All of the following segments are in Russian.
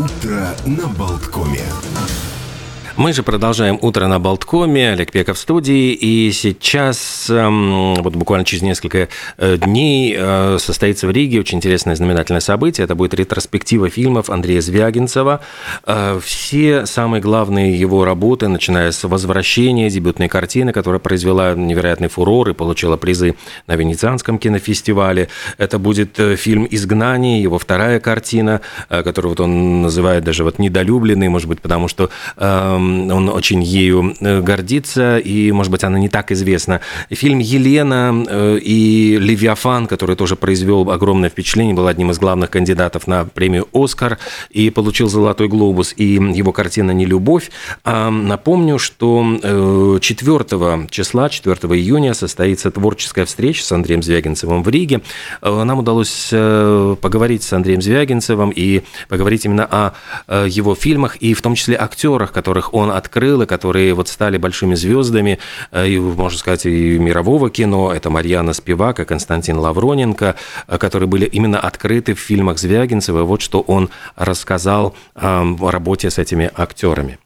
Утро на Болткоме. Мы же продолжаем утро на Болткоме. Олег Пеков в студии. И сейчас, эм, вот буквально через несколько э, дней, э, состоится в Риге очень интересное знаменательное событие. Это будет ретроспектива фильмов Андрея Звягинцева. Э, все самые главные его работы, начиная с «Возвращения», дебютной картины, которая произвела невероятный фурор и получила призы на Венецианском кинофестивале. Это будет фильм «Изгнание», его вторая картина, которую вот он называет даже вот недолюбленный, может быть, потому что эм, он очень ею э, гордится, и, может быть, она не так известна. Фильм «Елена» э, и «Левиафан», который тоже произвел огромное впечатление, был одним из главных кандидатов на премию «Оскар» и получил «Золотой глобус», и его картина «Не любовь». А напомню, что 4 э, числа, 4 июня состоится творческая встреча с Андреем Звягинцевым в Риге. Нам удалось поговорить с Андреем Звягинцевым и поговорить именно о его фильмах, и в том числе актерах, которых он он открыл, и которые вот стали большими звездами, э, и, можно сказать, и мирового кино. Это Марьяна Спивак и Константин Лавроненко, э, которые были именно открыты в фильмах Звягинцева. Вот что он рассказал о работе с этими актерами.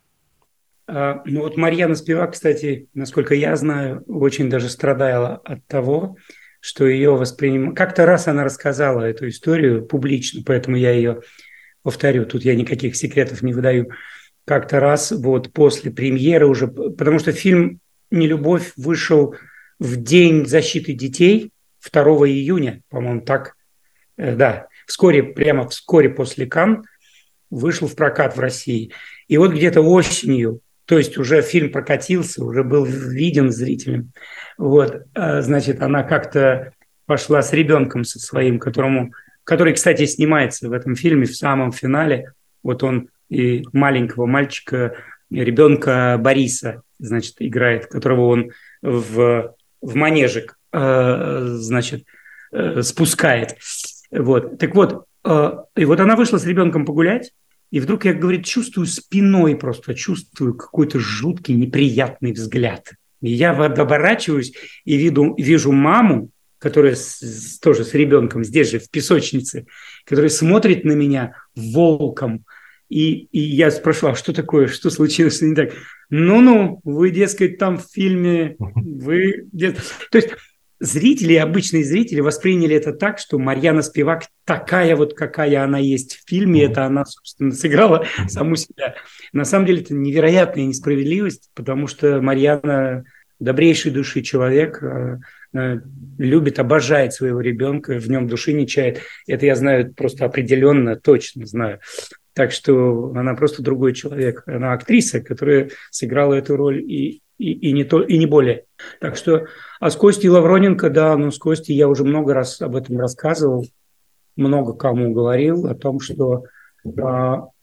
А, ну вот Марьяна Спивак, кстати, насколько я знаю, очень даже страдала от того, что ее воспринимали. Как-то раз она рассказала эту историю публично, поэтому я ее повторю. Тут я никаких секретов не выдаю как-то раз вот после премьеры уже, потому что фильм «Нелюбовь» вышел в День защиты детей 2 июня, по-моему, так, э, да, вскоре, прямо вскоре после Кан вышел в прокат в России. И вот где-то осенью, то есть уже фильм прокатился, уже был виден зрителям, вот, э, значит, она как-то пошла с ребенком со своим, которому, который, кстати, снимается в этом фильме в самом финале, вот он и маленького мальчика, ребенка Бориса, значит, играет, которого он в, в манежик, э, значит, э, спускает. Вот. Так вот, э, и вот она вышла с ребенком погулять, и вдруг я, говорит, чувствую спиной просто, чувствую какой-то жуткий, неприятный взгляд. И я оборачиваюсь и виду, вижу маму, которая с, тоже с ребенком здесь же, в песочнице, которая смотрит на меня волком, и, и я спрашивал, а что такое, что случилось не так? Ну-ну, вы, дескать, там в фильме, вы... То есть зрители, обычные зрители восприняли это так, что Марьяна Спивак такая вот, какая она есть в фильме, это она, собственно, сыграла саму себя. На самом деле это невероятная несправедливость, потому что Марьяна добрейшей души человек, э, э, любит, обожает своего ребенка, в нем души не чает. Это я знаю просто определенно, точно знаю. Так что она просто другой человек. Она актриса, которая сыграла эту роль и, и, и, не, то, и не более. Так что, а с Костей Лавроненко, да, ну с Костей я уже много раз об этом рассказывал, много кому говорил о том, что э,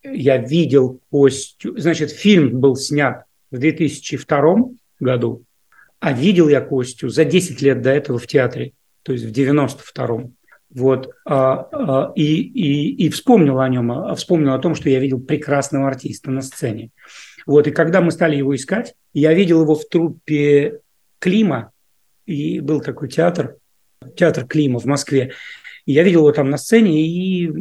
я видел Костю. Значит, фильм был снят в 2002 году, а видел я Костю за 10 лет до этого в театре, то есть в 92-м. Вот, а, а, и, и, и вспомнил о нем, а, вспомнил о том, что я видел прекрасного артиста на сцене. Вот, и когда мы стали его искать, я видел его в труппе Клима, и был такой театр, театр Клима в Москве. Я видел его там на сцене, и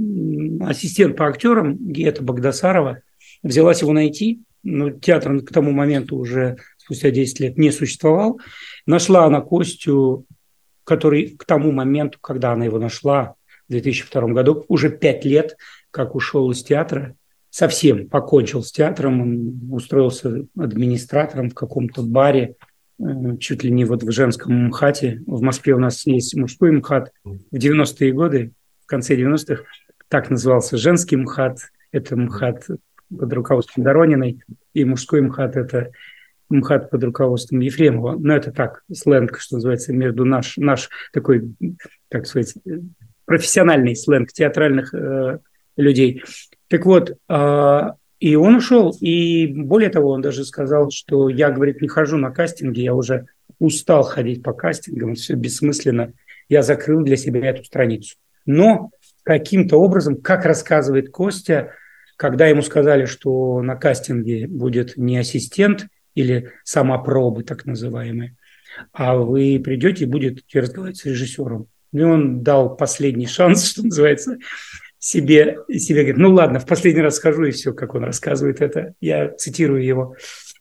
ассистент по актерам Гета Багдасарова взялась его найти. Но театр к тому моменту уже спустя 10 лет не существовал. Нашла она Костю который к тому моменту, когда она его нашла в 2002 году, уже пять лет, как ушел из театра, совсем покончил с театром, он устроился администратором в каком-то баре, э, чуть ли не вот в женском МХАТе. В Москве у нас есть мужской МХАТ. В 90-е годы, в конце 90-х, так назывался женский МХАТ. Это МХАТ под руководством Дорониной. И мужской МХАТ – это МХАТ под руководством Ефремова. Но это так, сленг, что называется, между наш, наш такой, как сказать, профессиональный сленг театральных э, людей. Так вот, э, и он ушел, и более того, он даже сказал, что я, говорит, не хожу на кастинги, я уже устал ходить по кастингам, все бессмысленно, я закрыл для себя эту страницу. Но каким-то образом, как рассказывает Костя, когда ему сказали, что на кастинге будет не ассистент – или самопробы так называемые, а вы придете и будете разговаривать с режиссером. И он дал последний шанс, что называется, себе, себе говорит, ну ладно, в последний раз скажу, и все, как он рассказывает это. Я цитирую его.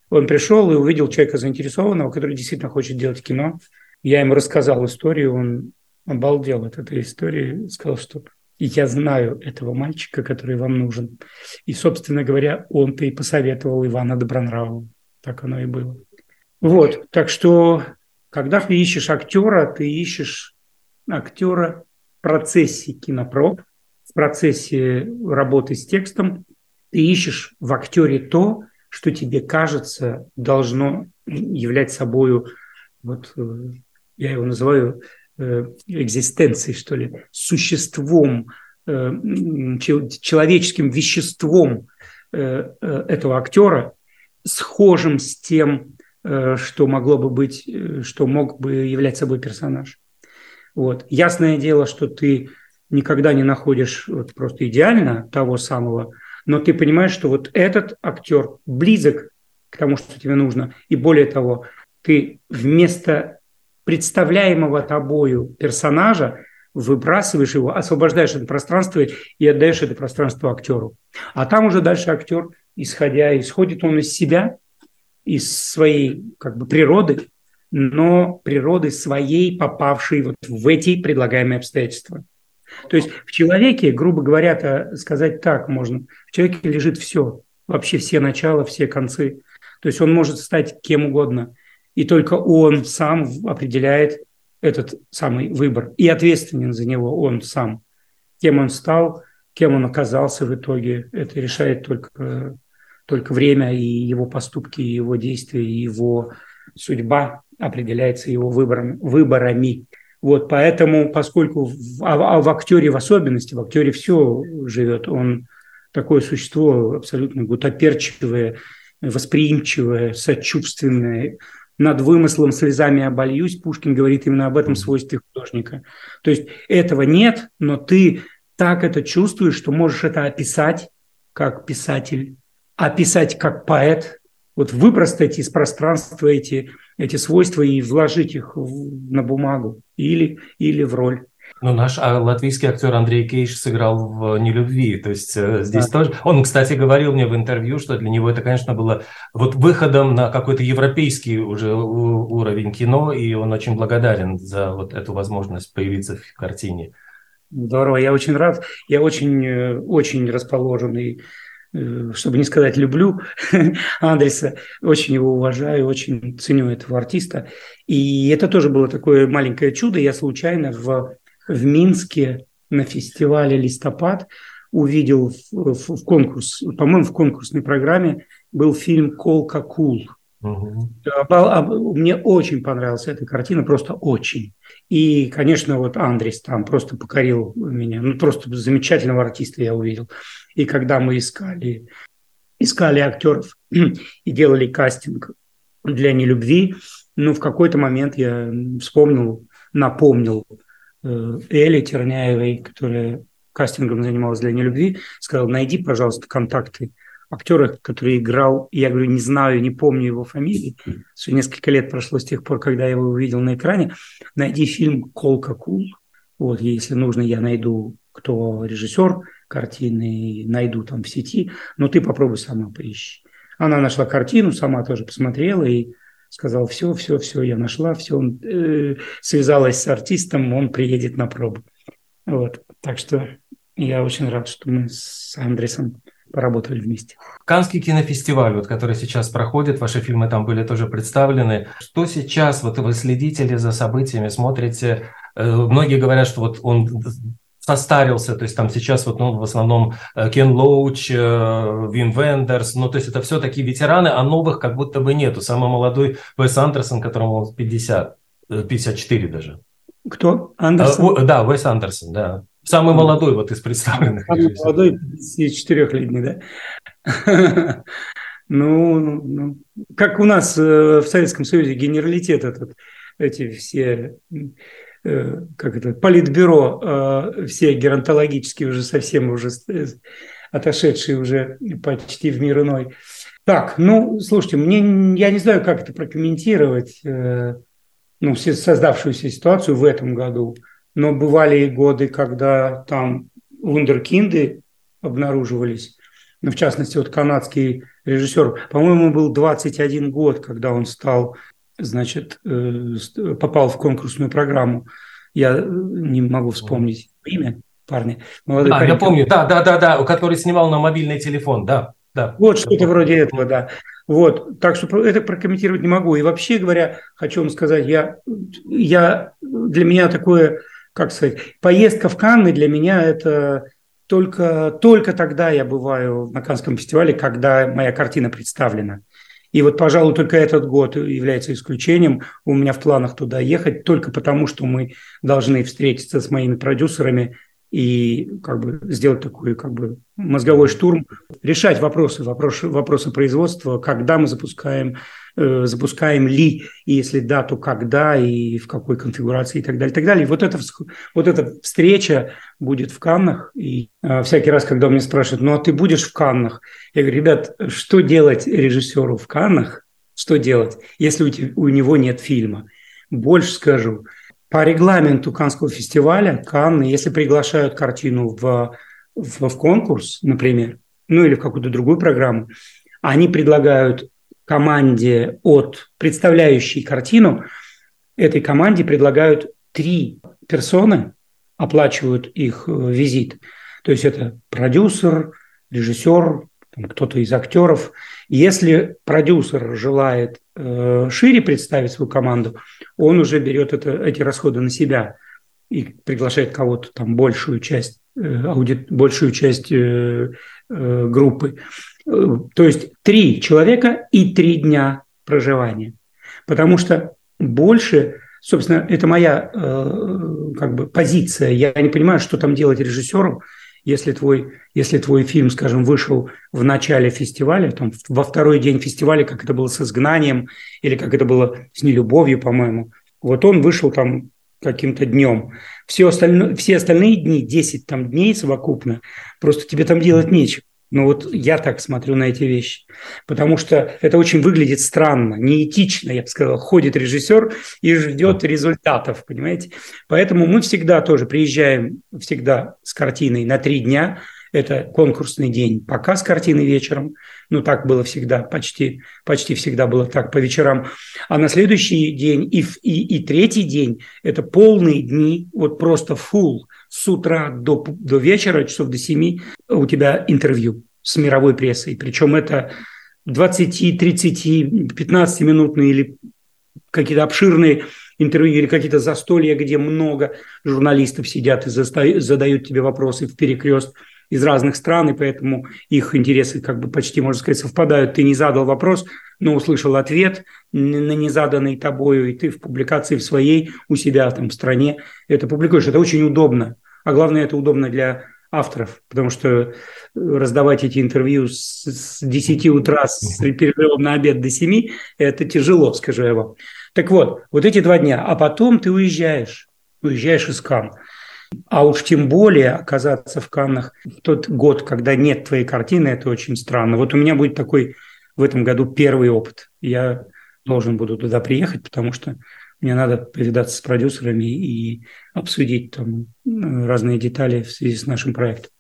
Он пришел и увидел человека заинтересованного, который действительно хочет делать кино. Я ему рассказал историю, он обалдел от этой истории, сказал, что я знаю этого мальчика, который вам нужен. И, собственно говоря, он-то и посоветовал Ивана Добронравова. Так оно и было. Вот, так что, когда ты ищешь актера, ты ищешь актера в процессе кинопроб, в процессе работы с текстом, ты ищешь в актере то, что тебе кажется должно являть собою, вот э, я его называю э, экзистенцией, что ли, существом, э, человеческим веществом этого актера, схожим с тем, что могло бы быть, что мог бы являть собой персонаж. Вот. Ясное дело, что ты никогда не находишь вот просто идеально того самого но ты понимаешь, что вот этот актер близок к тому, что тебе нужно. И более того, ты вместо представляемого тобою персонажа выбрасываешь его, освобождаешь это пространство и отдаешь это пространство актеру. А там уже дальше актер, исходя, исходит он из себя, из своей как бы природы, но природы своей, попавшей вот в эти предлагаемые обстоятельства. То есть в человеке, грубо говоря, сказать так можно, в человеке лежит все, вообще все начала, все концы. То есть он может стать кем угодно. И только он сам определяет этот самый выбор. И ответственен за него он сам. Кем он стал, кем он оказался в итоге, это решает только, только время и его поступки, и его действия, и его судьба определяется его выборами. выборами. Вот поэтому, поскольку в, а, а в актере в особенности, в актере все живет, он такое существо абсолютно гутоперчивое, восприимчивое, сочувственное, над вымыслом слезами обольюсь. Пушкин говорит именно об этом свойстве художника. То есть этого нет, но ты так это чувствуешь, что можешь это описать как писатель, описать как поэт, вот выпростать из пространства эти эти свойства и вложить их в, на бумагу или, или в роль. Ну, наш а, латвийский актер Андрей Кейш сыграл в «Нелюбви», то есть э, здесь да. тоже... Он, кстати, говорил мне в интервью, что для него это, конечно, было вот выходом на какой-то европейский уже уровень кино, и он очень благодарен за вот эту возможность появиться в картине. Здорово, я очень рад, я очень, э, очень расположен и Э, чтобы не сказать люблю Андреса, очень его уважаю, очень ценю этого артиста. И это тоже было такое маленькое чудо. Я случайно в, в Минске на фестивале «Листопад» увидел в, в, в конкурс, по-моему, в конкурсной программе был фильм «Колка Кул». Угу. Мне очень понравилась эта картина, просто очень. И, конечно, вот Андрес там просто покорил меня. Ну, просто замечательного артиста я увидел. И когда мы искали, искали актеров и делали кастинг для нелюбви, ну, в какой-то момент я вспомнил, напомнил э, Эле Терняевой, которая кастингом занималась для нелюбви, сказал, найди, пожалуйста, контакты актера, который играл, я говорю, не знаю, не помню его фамилии, что несколько лет прошло с тех пор, когда я его увидел на экране, найди фильм «Колка Кул», вот, если нужно, я найду, кто режиссер, картины найду там в сети, но ты попробуй сама поищи. Она нашла картину, сама тоже посмотрела и сказала, все, все, все, я нашла, все, он, э, связалась с артистом, он приедет на пробу. Вот, так что я очень рад, что мы с Андресом поработали вместе. Канский кинофестиваль, вот, который сейчас проходит, ваши фильмы там были тоже представлены. Что сейчас, вот вы следите ли за событиями, смотрите? Э, многие говорят, что вот он состарился, то есть там сейчас вот, ну, в основном э, Кен Лоуч, э, Вин Вендерс, ну, то есть это все такие ветераны, а новых как будто бы нету. Самый молодой Уэс Андерсон, которому 50, 54 э, даже. Кто? Андерсон? А, да, Уэс Андерсон, да. Самый молодой вот из представленных. Самый молодой, 54-летний, да? Ну, ну, ну, как у нас в Советском Союзе генералитет этот, эти все Э, как это, политбюро, э, все геронтологические уже совсем уже отошедшие уже почти в мир иной. Так, ну, слушайте, мне, я не знаю, как это прокомментировать, э, ну, создавшуюся ситуацию в этом году, но бывали и годы, когда там вундеркинды обнаруживались. Ну, в частности, вот канадский режиссер, по-моему, был 21 год, когда он стал, значит, э, попал в конкурсную программу. Я э, не могу вспомнить имя парня. Молодой да, парень, я помню, да, да, да, да, который снимал на мобильный телефон, да. Да. Вот что-то вроде этого, да. Вот, так что это прокомментировать не могу. И вообще говоря, хочу вам сказать, я, я для меня такое, как сказать, поездка в Канны для меня это только, только тогда я бываю на Канском фестивале, когда моя картина представлена. И вот, пожалуй, только этот год является исключением. У меня в планах туда ехать только потому, что мы должны встретиться с моими продюсерами и как бы сделать такой как бы мозговой штурм, решать вопросы, вопросы, вопросы производства, когда мы запускаем, запускаем ли, и если да, то когда и в какой конфигурации и так далее, и так далее. Вот эта, вот эта встреча будет в Каннах, и э, всякий раз, когда меня спрашивают, ну а ты будешь в Каннах? Я говорю, ребят, что делать режиссеру в Каннах, что делать, если у, у него нет фильма? Больше скажу – по регламенту Канского фестиваля Канны, если приглашают картину в, в, в конкурс, например, ну или в какую-то другую программу, они предлагают команде от представляющей картину, этой команде предлагают три персоны, оплачивают их э, визит. То есть это продюсер, режиссер, кто-то из актеров. Если продюсер желает э, шире представить свою команду, он уже берет это, эти расходы на себя и приглашает кого-то там большую часть э, аудит, большую часть э, э, группы. То есть три человека и три дня проживания. Потому что больше, собственно, это моя э, как бы позиция. Я не понимаю, что там делать режиссеру, если твой, если твой фильм, скажем, вышел в начале фестиваля, там, во второй день фестиваля, как это было с «Изгнанием», или как это было с «Нелюбовью», по-моему, вот он вышел там каким-то днем. Все остальные, все остальные дни, 10 там дней совокупно, просто тебе там делать нечего. Ну вот я так смотрю на эти вещи, потому что это очень выглядит странно, неэтично, я бы сказал. Ходит режиссер и ждет результатов, понимаете? Поэтому мы всегда тоже приезжаем всегда с картиной на три дня. Это конкурсный день, показ картины вечером. Ну, так было всегда, почти, почти всегда было так по вечерам. А на следующий день и, и, и третий день – это полные дни, вот просто full – с утра до, до вечера, часов до 7, у тебя интервью с мировой прессой. Причем это 20, 30, 15 минутные или какие-то обширные интервью или какие-то застолья, где много журналистов сидят и задают тебе вопросы в перекрест из разных стран, и поэтому их интересы как бы почти, можно сказать, совпадают. Ты не задал вопрос, но услышал ответ на незаданный тобою, и ты в публикации в своей у себя там в стране это публикуешь. Это очень удобно. А главное, это удобно для авторов, потому что раздавать эти интервью с, с 10 утра с перерывом на обед до 7 – это тяжело, скажу я вам. Так вот, вот эти два дня, а потом ты уезжаешь, уезжаешь из Кан. А уж тем более оказаться в Каннах в тот год, когда нет твоей картины, это очень странно. Вот у меня будет такой в этом году первый опыт. Я должен буду туда приехать, потому что мне надо повидаться с продюсерами и обсудить там разные детали в связи с нашим проектом.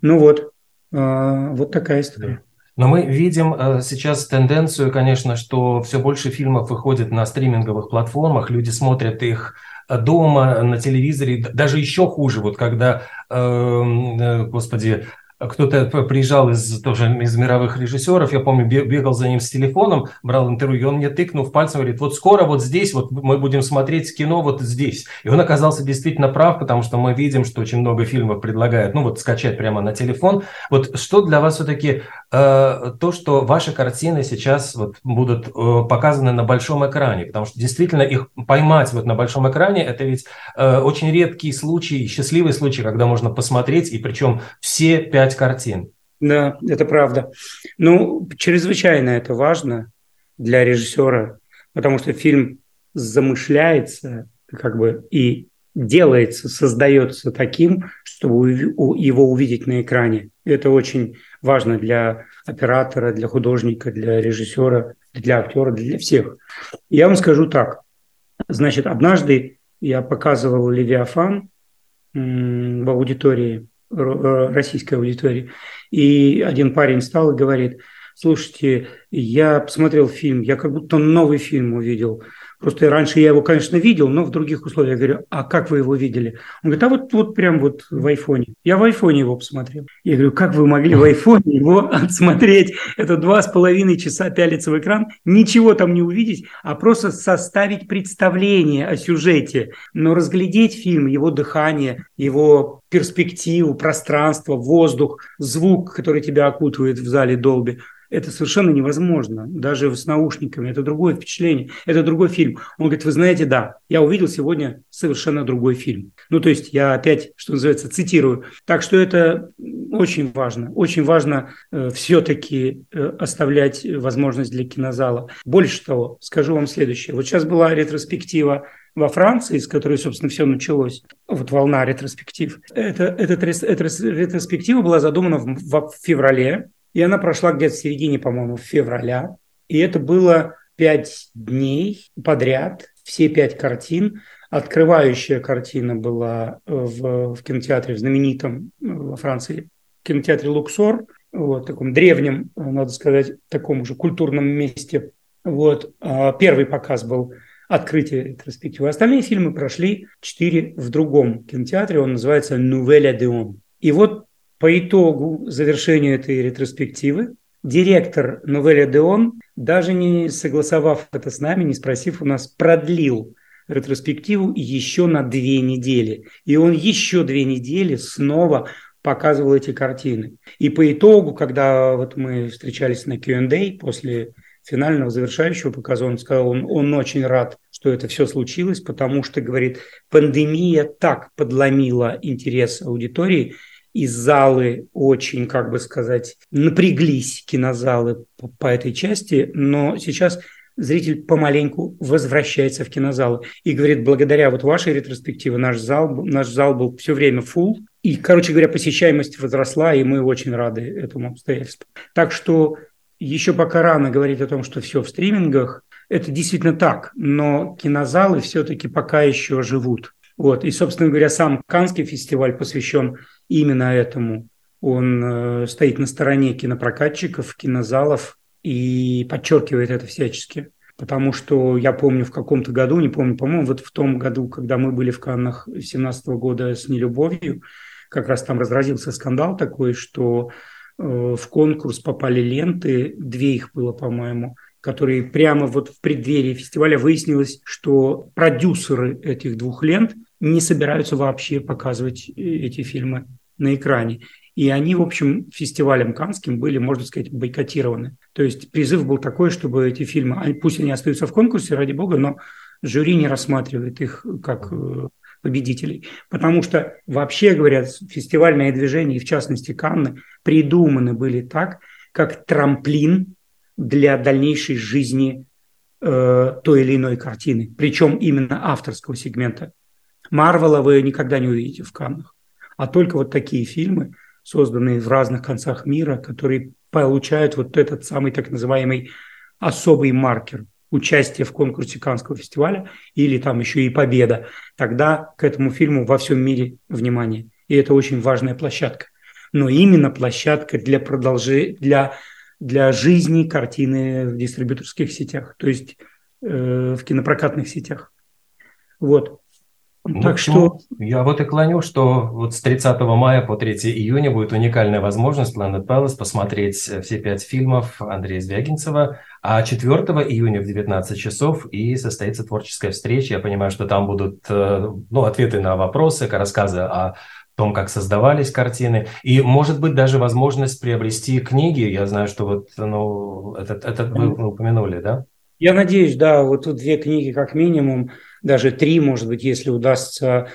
Ну вот, а, вот такая история. Но мы видим э, сейчас тенденцию, конечно, что все больше фильмов выходит на стриминговых платформах, люди смотрят их э, дома, на телевизоре, даже еще хуже, вот когда, эм, э, господи, кто-то приезжал из тоже из мировых режиссеров, я помню, бегал за ним с телефоном, брал интервью, и он мне тыкнув пальцем, говорит, вот скоро вот здесь, вот мы будем смотреть кино вот здесь. И он оказался действительно прав, потому что мы видим, что очень много фильмов предлагают, ну вот скачать прямо на телефон. Вот что для вас все-таки э, то, что ваши картины сейчас вот будут э, показаны на большом экране, потому что действительно их поймать вот на большом экране, это ведь э, очень редкий случай, счастливый случай, когда можно посмотреть, и причем все пять пять картин. Да, это правда. Ну, чрезвычайно это важно для режиссера, потому что фильм замышляется как бы и делается, создается таким, чтобы его увидеть на экране. Это очень важно для оператора, для художника, для режиссера, для актера, для всех. Я вам скажу так. Значит, однажды я показывал «Левиафан» в аудитории российской аудитории. И один парень встал и говорит, слушайте, я посмотрел фильм, я как будто новый фильм увидел. Просто раньше я его, конечно, видел, но в других условиях. Я говорю, а как вы его видели? Он говорит, а вот, вот прям вот в айфоне. Я в айфоне его посмотрел. Я говорю, как вы могли в айфоне его отсмотреть? Это два с половиной часа пялиться в экран, ничего там не увидеть, а просто составить представление о сюжете. Но разглядеть фильм, его дыхание, его перспективу, пространство, воздух, звук, который тебя окутывает в зале Долби – это совершенно невозможно, даже с наушниками. Это другое впечатление, это другой фильм. Он говорит, вы знаете, да, я увидел сегодня совершенно другой фильм. Ну, то есть я опять, что называется, цитирую. Так что это очень важно. Очень важно э, все-таки э, оставлять возможность для кинозала. Больше того, скажу вам следующее. Вот сейчас была ретроспектива во Франции, с которой, собственно, все началось, вот волна ретроспектив. Это, этот, эта ретроспектива была задумана в, в феврале и она прошла где-то в середине, по-моему, февраля. И это было пять дней подряд, все пять картин. Открывающая картина была в, в кинотеатре, в знаменитом э, во Франции кинотеатре «Луксор», вот, таком древнем, надо сказать, таком уже культурном месте. Вот. А первый показ был открытие ретроспективы. Остальные фильмы прошли четыре в другом кинотеатре. Он называется «Nouvelle Одеон». И вот по итогу завершения этой ретроспективы директор Новеля Деон, даже не согласовав это с нами, не спросив у нас, продлил ретроспективу еще на две недели. И он еще две недели снова показывал эти картины. И по итогу, когда вот мы встречались на Q&A после финального завершающего показа, он сказал, он, он очень рад, что это все случилось, потому что, говорит, пандемия так подломила интерес аудитории, и залы очень, как бы сказать, напряглись, кинозалы по, по этой части, но сейчас зритель помаленьку возвращается в кинозалы и говорит, благодаря вот вашей ретроспективе наш зал, наш зал был все время full, и, короче говоря, посещаемость возросла, и мы очень рады этому обстоятельству. Так что еще пока рано говорить о том, что все в стримингах, это действительно так, но кинозалы все-таки пока еще живут. Вот. И, собственно говоря, сам Канский фестиваль посвящен именно этому. Он э, стоит на стороне кинопрокатчиков, кинозалов и подчеркивает это всячески. Потому что я помню в каком-то году, не помню, по-моему, вот в том году, когда мы были в Каннах 17 года с «Нелюбовью», как раз там разразился скандал такой, что э, в конкурс попали ленты, две их было, по-моему, которые прямо вот в преддверии фестиваля выяснилось, что продюсеры этих двух лент не собираются вообще показывать э, эти фильмы на экране. И они, в общем, фестивалем Канским были, можно сказать, бойкотированы. То есть призыв был такой, чтобы эти фильмы, пусть они остаются в конкурсе, ради бога, но жюри не рассматривает их как э, победителей. Потому что, вообще говоря, фестивальное движение, и в частности Канны, придуманы были так, как трамплин для дальнейшей жизни э, той или иной картины, причем именно авторского сегмента. Марвела вы никогда не увидите в Каннах а только вот такие фильмы, созданные в разных концах мира, которые получают вот этот самый так называемый особый маркер участия в конкурсе Каннского фестиваля или там еще и победа, тогда к этому фильму во всем мире внимание. И это очень важная площадка. Но именно площадка для продолжения, для, для жизни картины в дистрибьюторских сетях, то есть э, в кинопрокатных сетях. Вот. Ну, так что... Я вот и клоню, что вот с 30 мая по 3 июня будет уникальная возможность Planet Palace посмотреть э, все пять фильмов Андрея Звягинцева, а 4 июня в 19 часов и состоится творческая встреча. Я понимаю, что там будут э, ну, ответы на вопросы, рассказы о том, как создавались картины, и, может быть, даже возможность приобрести книги. Я знаю, что вот, ну, этот, этот вы упомянули, да? Я надеюсь, да, вот тут две книги как минимум даже три, может быть, если удастся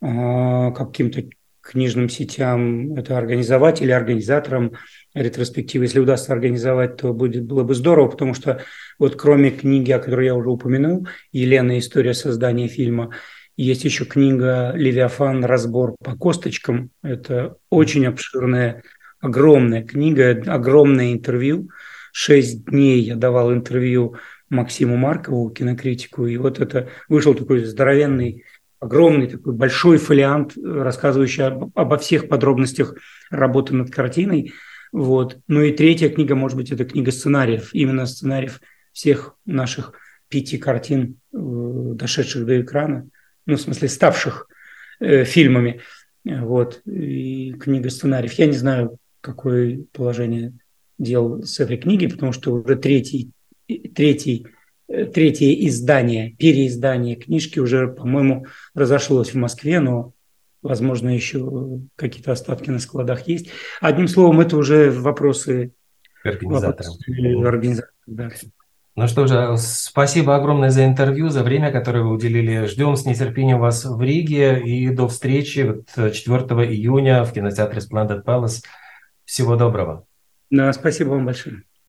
э, каким-то книжным сетям это организовать или организаторам ретроспективы. Если удастся организовать, то будет, было бы здорово, потому что вот кроме книги, о которой я уже упомянул, Елена «История создания фильма», есть еще книга «Левиафан. Разбор по косточкам». Это очень обширная, огромная книга, огромное интервью. Шесть дней я давал интервью Максиму Маркову, кинокритику, и вот это вышел такой здоровенный огромный такой большой фолиант, рассказывающий об, обо всех подробностях работы над картиной. Вот. Ну и третья книга, может быть, это книга сценариев, именно сценариев всех наших пяти картин, э, дошедших до экрана, ну, в смысле, ставших э, фильмами. Вот. И книга сценариев. Я не знаю, какое положение дел с этой книгой, потому что уже третий, третий, э, третье издание, переиздание книжки уже, по-моему, разошлось в Москве, но, возможно, еще какие-то остатки на складах есть. Одним словом, это уже вопросы организаторов. Вопросы организаторов да. Ну что же, спасибо огромное за интервью, за время, которое вы уделили. Ждем с нетерпением вас в Риге и до встречи 4 июня в кинотеатре Splendid Palace. Всего доброго. Да, спасибо вам большое.